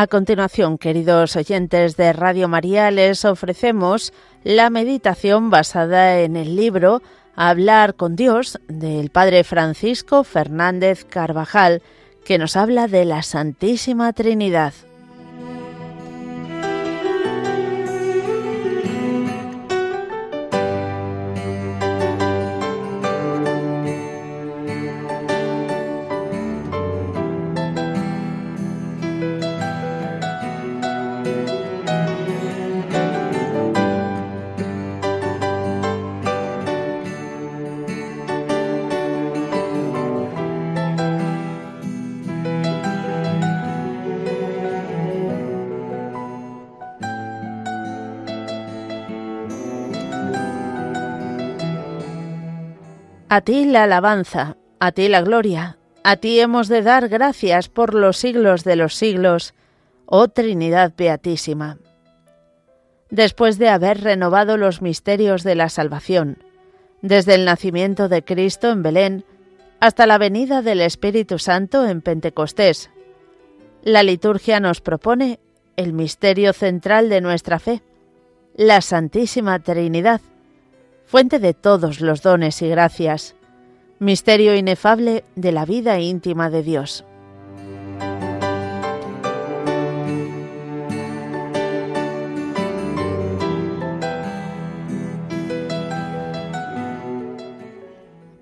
A continuación, queridos oyentes de Radio María, les ofrecemos la meditación basada en el libro Hablar con Dios del Padre Francisco Fernández Carvajal, que nos habla de la Santísima Trinidad. A ti la alabanza, a ti la gloria, a ti hemos de dar gracias por los siglos de los siglos, oh Trinidad Beatísima. Después de haber renovado los misterios de la salvación, desde el nacimiento de Cristo en Belén hasta la venida del Espíritu Santo en Pentecostés, la liturgia nos propone el misterio central de nuestra fe, la Santísima Trinidad, fuente de todos los dones y gracias, misterio inefable de la vida íntima de Dios.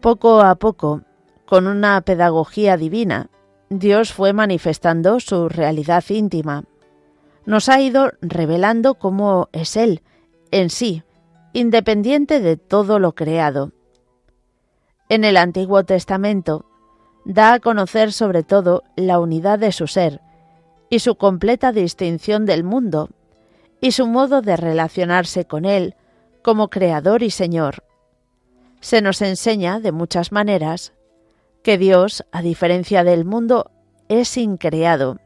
Poco a poco, con una pedagogía divina, Dios fue manifestando su realidad íntima. Nos ha ido revelando cómo es Él, en sí, independiente de todo lo creado. En el Antiguo Testamento da a conocer sobre todo la unidad de su ser y su completa distinción del mundo y su modo de relacionarse con él como creador y Señor. Se nos enseña de muchas maneras que Dios, a diferencia del mundo, es increado,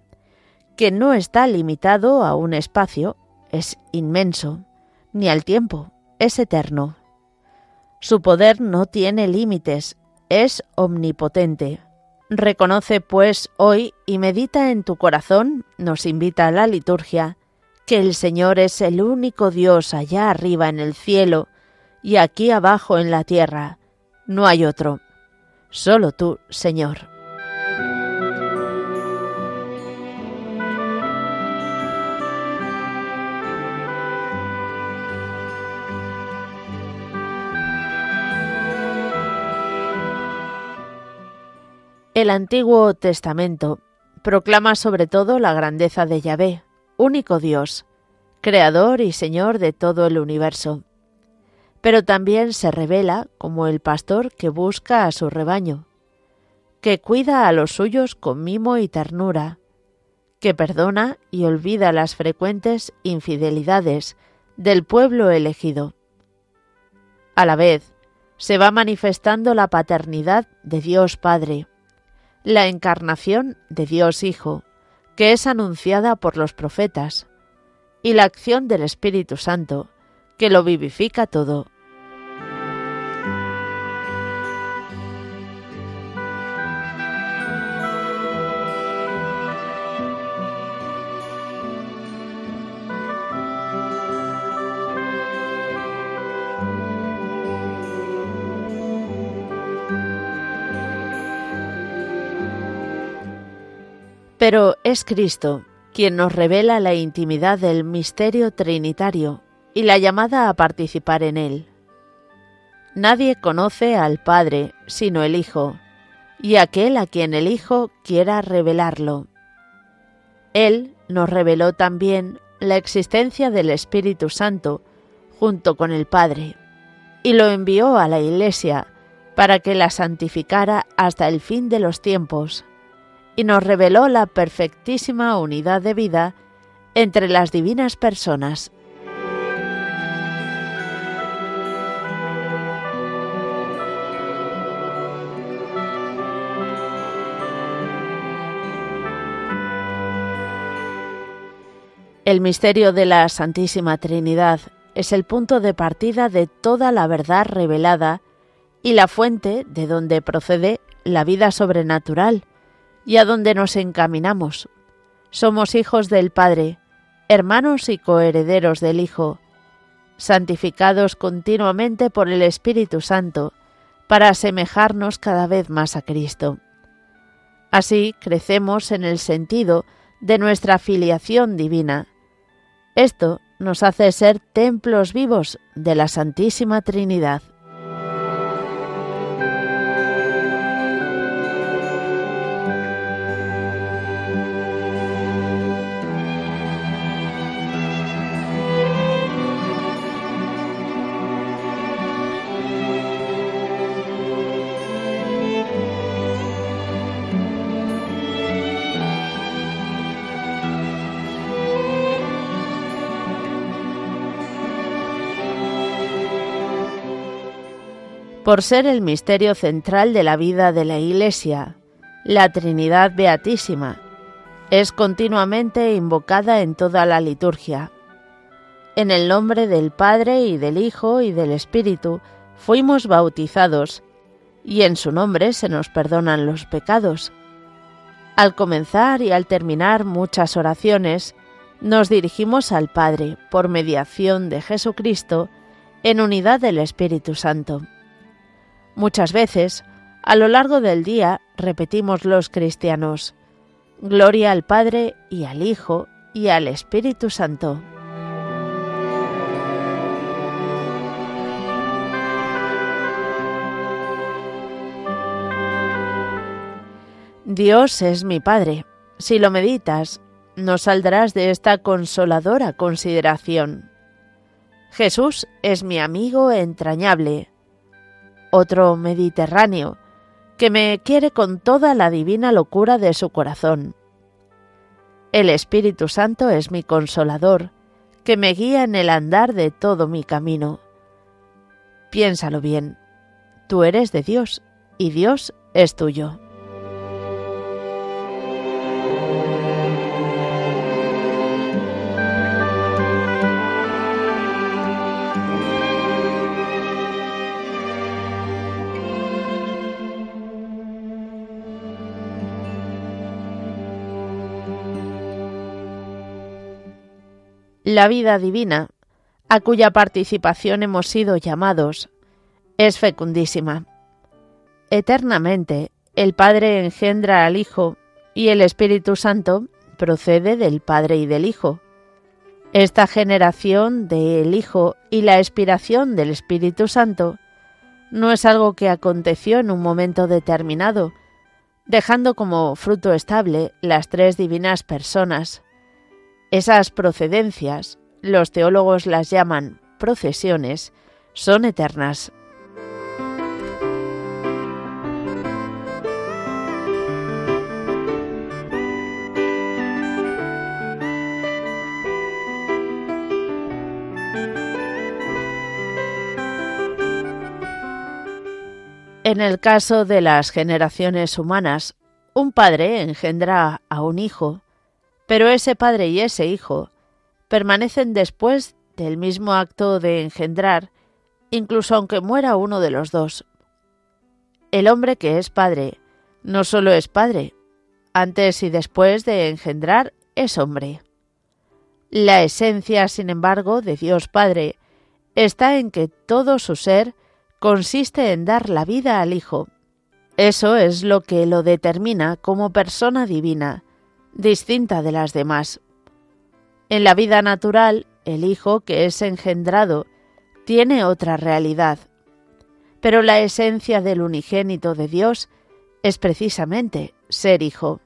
que no está limitado a un espacio, es inmenso, ni al tiempo, es eterno. Su poder no tiene límites, es omnipotente. Reconoce, pues, hoy y medita en tu corazón, nos invita a la liturgia, que el Señor es el único Dios allá arriba en el cielo y aquí abajo en la tierra. No hay otro. Solo tú, Señor. El Antiguo Testamento proclama sobre todo la grandeza de Yahvé, único Dios, creador y Señor de todo el universo. Pero también se revela como el pastor que busca a su rebaño, que cuida a los suyos con mimo y ternura, que perdona y olvida las frecuentes infidelidades del pueblo elegido. A la vez, se va manifestando la paternidad de Dios Padre, la encarnación de Dios Hijo, que es anunciada por los profetas, y la acción del Espíritu Santo, que lo vivifica todo Pero es Cristo quien nos revela la intimidad del misterio trinitario y la llamada a participar en él. Nadie conoce al Padre sino el Hijo, y aquel a quien el Hijo quiera revelarlo. Él nos reveló también la existencia del Espíritu Santo junto con el Padre, y lo envió a la Iglesia para que la santificara hasta el fin de los tiempos y nos reveló la perfectísima unidad de vida entre las divinas personas. El misterio de la Santísima Trinidad es el punto de partida de toda la verdad revelada y la fuente de donde procede la vida sobrenatural y a donde nos encaminamos, somos hijos del Padre, hermanos y coherederos del Hijo, santificados continuamente por el Espíritu Santo, para asemejarnos cada vez más a Cristo. Así crecemos en el sentido de nuestra filiación divina. Esto nos hace ser templos vivos de la Santísima Trinidad. Por ser el misterio central de la vida de la Iglesia, la Trinidad Beatísima. Es continuamente invocada en toda la liturgia. En el nombre del Padre y del Hijo y del Espíritu fuimos bautizados, y en su nombre se nos perdonan los pecados. Al comenzar y al terminar muchas oraciones, nos dirigimos al Padre por mediación de Jesucristo en unidad del Espíritu Santo. Muchas veces, a lo largo del día, repetimos los cristianos, Gloria al Padre y al Hijo y al Espíritu Santo. Dios es mi Padre. Si lo meditas, no saldrás de esta consoladora consideración. Jesús es mi amigo entrañable otro Mediterráneo, que me quiere con toda la divina locura de su corazón. El Espíritu Santo es mi consolador, que me guía en el andar de todo mi camino. Piénsalo bien, tú eres de Dios y Dios es tuyo. La vida divina, a cuya participación hemos sido llamados, es fecundísima. Eternamente, el Padre engendra al Hijo y el Espíritu Santo procede del Padre y del Hijo. Esta generación del Hijo y la expiración del Espíritu Santo no es algo que aconteció en un momento determinado, dejando como fruto estable las tres divinas personas, esas procedencias, los teólogos las llaman procesiones, son eternas. En el caso de las generaciones humanas, un padre engendra a un hijo, pero ese padre y ese hijo permanecen después del mismo acto de engendrar, incluso aunque muera uno de los dos. El hombre que es padre no solo es padre, antes y después de engendrar es hombre. La esencia, sin embargo, de Dios Padre está en que todo su ser consiste en dar la vida al Hijo. Eso es lo que lo determina como persona divina, distinta de las demás. En la vida natural, el Hijo que es engendrado tiene otra realidad, pero la esencia del unigénito de Dios es precisamente ser Hijo,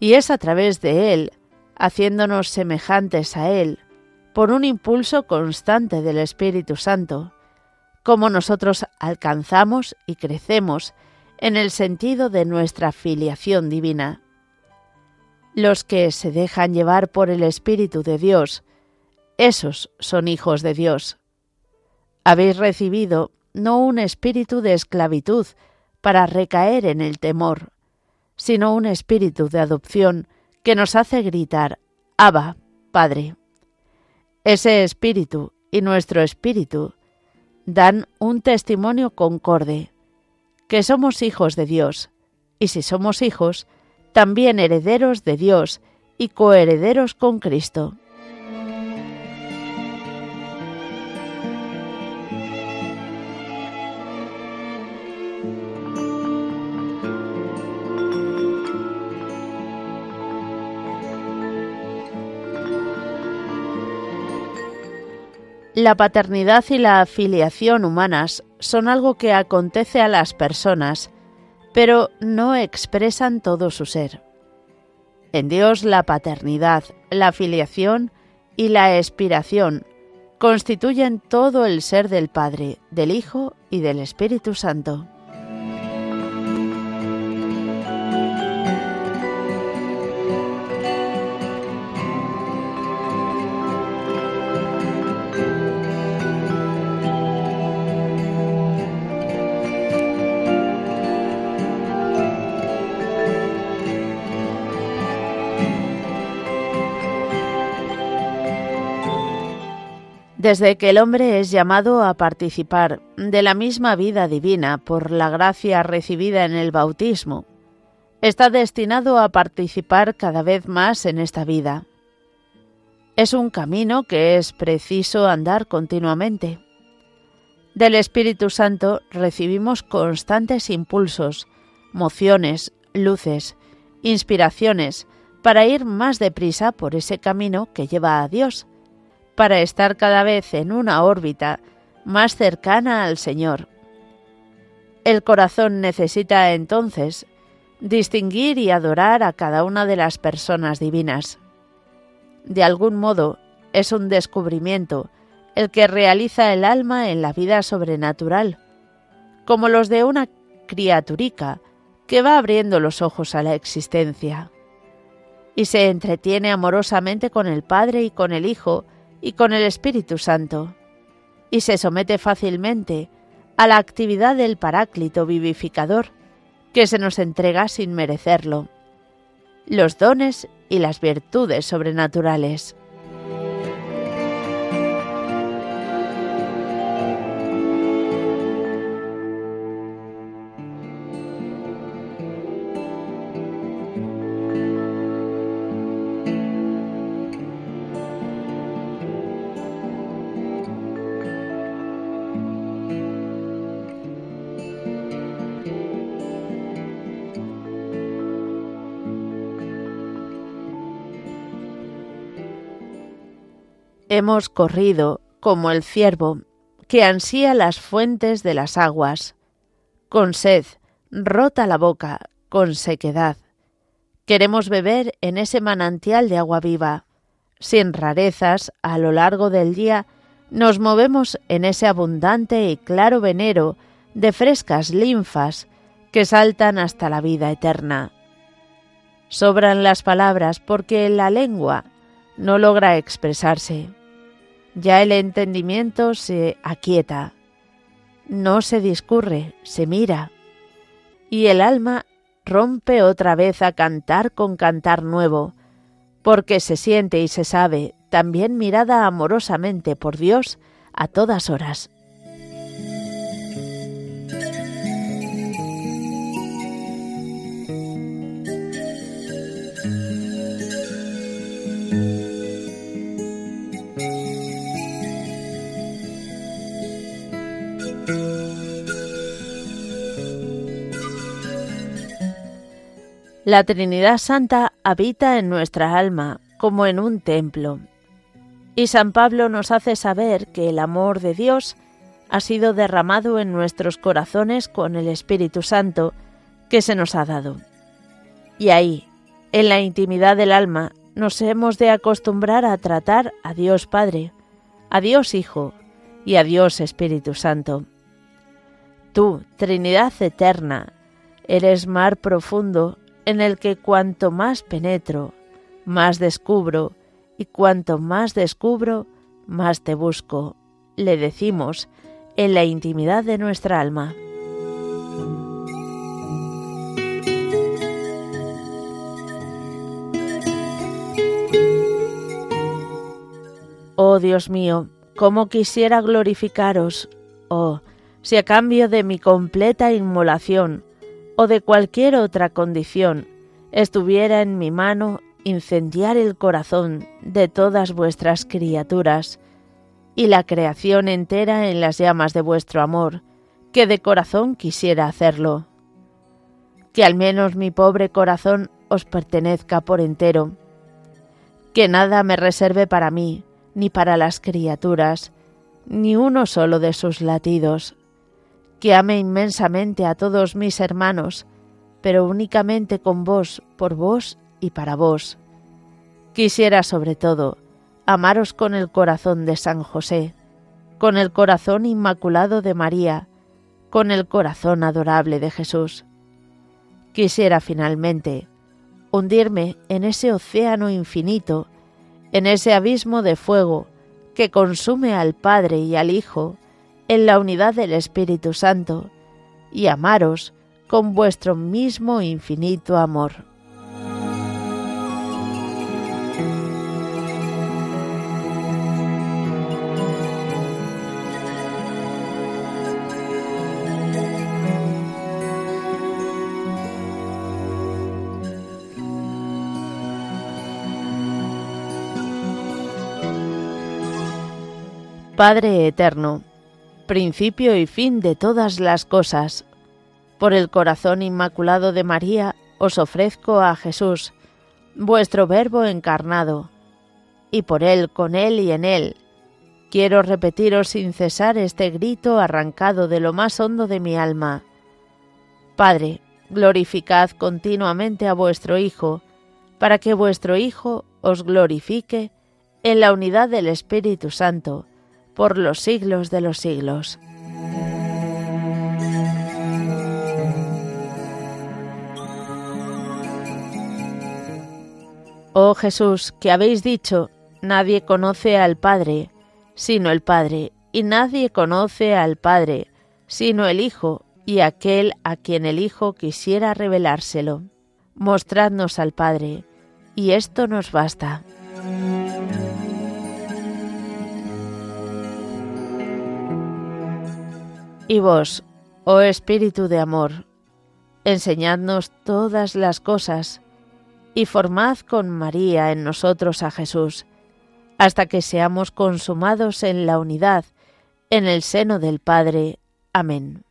y es a través de Él, haciéndonos semejantes a Él, por un impulso constante del Espíritu Santo, como nosotros alcanzamos y crecemos en el sentido de nuestra filiación divina. Los que se dejan llevar por el Espíritu de Dios, esos son hijos de Dios. Habéis recibido no un espíritu de esclavitud para recaer en el temor, sino un espíritu de adopción que nos hace gritar, Abba, Padre. Ese espíritu y nuestro espíritu dan un testimonio concorde, que somos hijos de Dios, y si somos hijos, también herederos de Dios y coherederos con Cristo. La paternidad y la filiación humanas son algo que acontece a las personas, pero no expresan todo su ser. En Dios la paternidad, la filiación y la expiración constituyen todo el ser del Padre, del Hijo y del Espíritu Santo. Desde que el hombre es llamado a participar de la misma vida divina por la gracia recibida en el bautismo, está destinado a participar cada vez más en esta vida. Es un camino que es preciso andar continuamente. Del Espíritu Santo recibimos constantes impulsos, mociones, luces, inspiraciones para ir más deprisa por ese camino que lleva a Dios para estar cada vez en una órbita más cercana al Señor. El corazón necesita entonces distinguir y adorar a cada una de las personas divinas. De algún modo es un descubrimiento el que realiza el alma en la vida sobrenatural, como los de una criaturica que va abriendo los ojos a la existencia, y se entretiene amorosamente con el Padre y con el Hijo y con el Espíritu Santo, y se somete fácilmente a la actividad del Paráclito vivificador, que se nos entrega sin merecerlo, los dones y las virtudes sobrenaturales. Hemos corrido como el ciervo que ansía las fuentes de las aguas, con sed, rota la boca, con sequedad. Queremos beber en ese manantial de agua viva. Sin rarezas, a lo largo del día, nos movemos en ese abundante y claro venero de frescas linfas que saltan hasta la vida eterna. Sobran las palabras porque la lengua no logra expresarse. Ya el entendimiento se aquieta, no se discurre, se mira, y el alma rompe otra vez a cantar con cantar nuevo, porque se siente y se sabe también mirada amorosamente por Dios a todas horas. La Trinidad Santa habita en nuestra alma como en un templo. Y San Pablo nos hace saber que el amor de Dios ha sido derramado en nuestros corazones con el Espíritu Santo que se nos ha dado. Y ahí, en la intimidad del alma, nos hemos de acostumbrar a tratar a Dios Padre, a Dios Hijo y a Dios Espíritu Santo. Tú, Trinidad eterna, eres mar profundo en el que cuanto más penetro, más descubro, y cuanto más descubro, más te busco, le decimos en la intimidad de nuestra alma. Oh Dios mío, cómo quisiera glorificaros, oh, si a cambio de mi completa inmolación o de cualquier otra condición estuviera en mi mano incendiar el corazón de todas vuestras criaturas y la creación entera en las llamas de vuestro amor, que de corazón quisiera hacerlo. Que al menos mi pobre corazón os pertenezca por entero, que nada me reserve para mí, ni para las criaturas, ni uno solo de sus latidos, que ame inmensamente a todos mis hermanos, pero únicamente con vos, por vos y para vos. Quisiera sobre todo amaros con el corazón de San José, con el corazón inmaculado de María, con el corazón adorable de Jesús. Quisiera finalmente hundirme en ese océano infinito, en ese abismo de fuego que consume al Padre y al Hijo en la unidad del Espíritu Santo, y amaros con vuestro mismo infinito amor. Padre Eterno, principio y fin de todas las cosas, por el corazón inmaculado de María os ofrezco a Jesús, vuestro Verbo encarnado, y por Él, con Él y en Él, quiero repetiros sin cesar este grito arrancado de lo más hondo de mi alma. Padre, glorificad continuamente a vuestro Hijo, para que vuestro Hijo os glorifique en la unidad del Espíritu Santo, por los siglos de los siglos. Oh Jesús, que habéis dicho, nadie conoce al Padre, sino el Padre, y nadie conoce al Padre, sino el Hijo, y aquel a quien el Hijo quisiera revelárselo. Mostradnos al Padre, y esto nos basta. Y vos, oh Espíritu de amor, enseñadnos todas las cosas y formad con María en nosotros a Jesús, hasta que seamos consumados en la unidad, en el seno del Padre. Amén.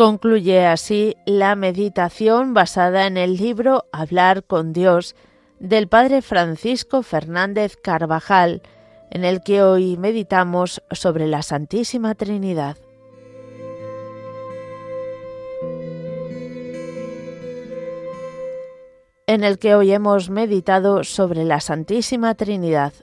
Concluye así la meditación basada en el libro Hablar con Dios del Padre Francisco Fernández Carvajal, en el que hoy meditamos sobre la Santísima Trinidad. En el que hoy hemos meditado sobre la Santísima Trinidad,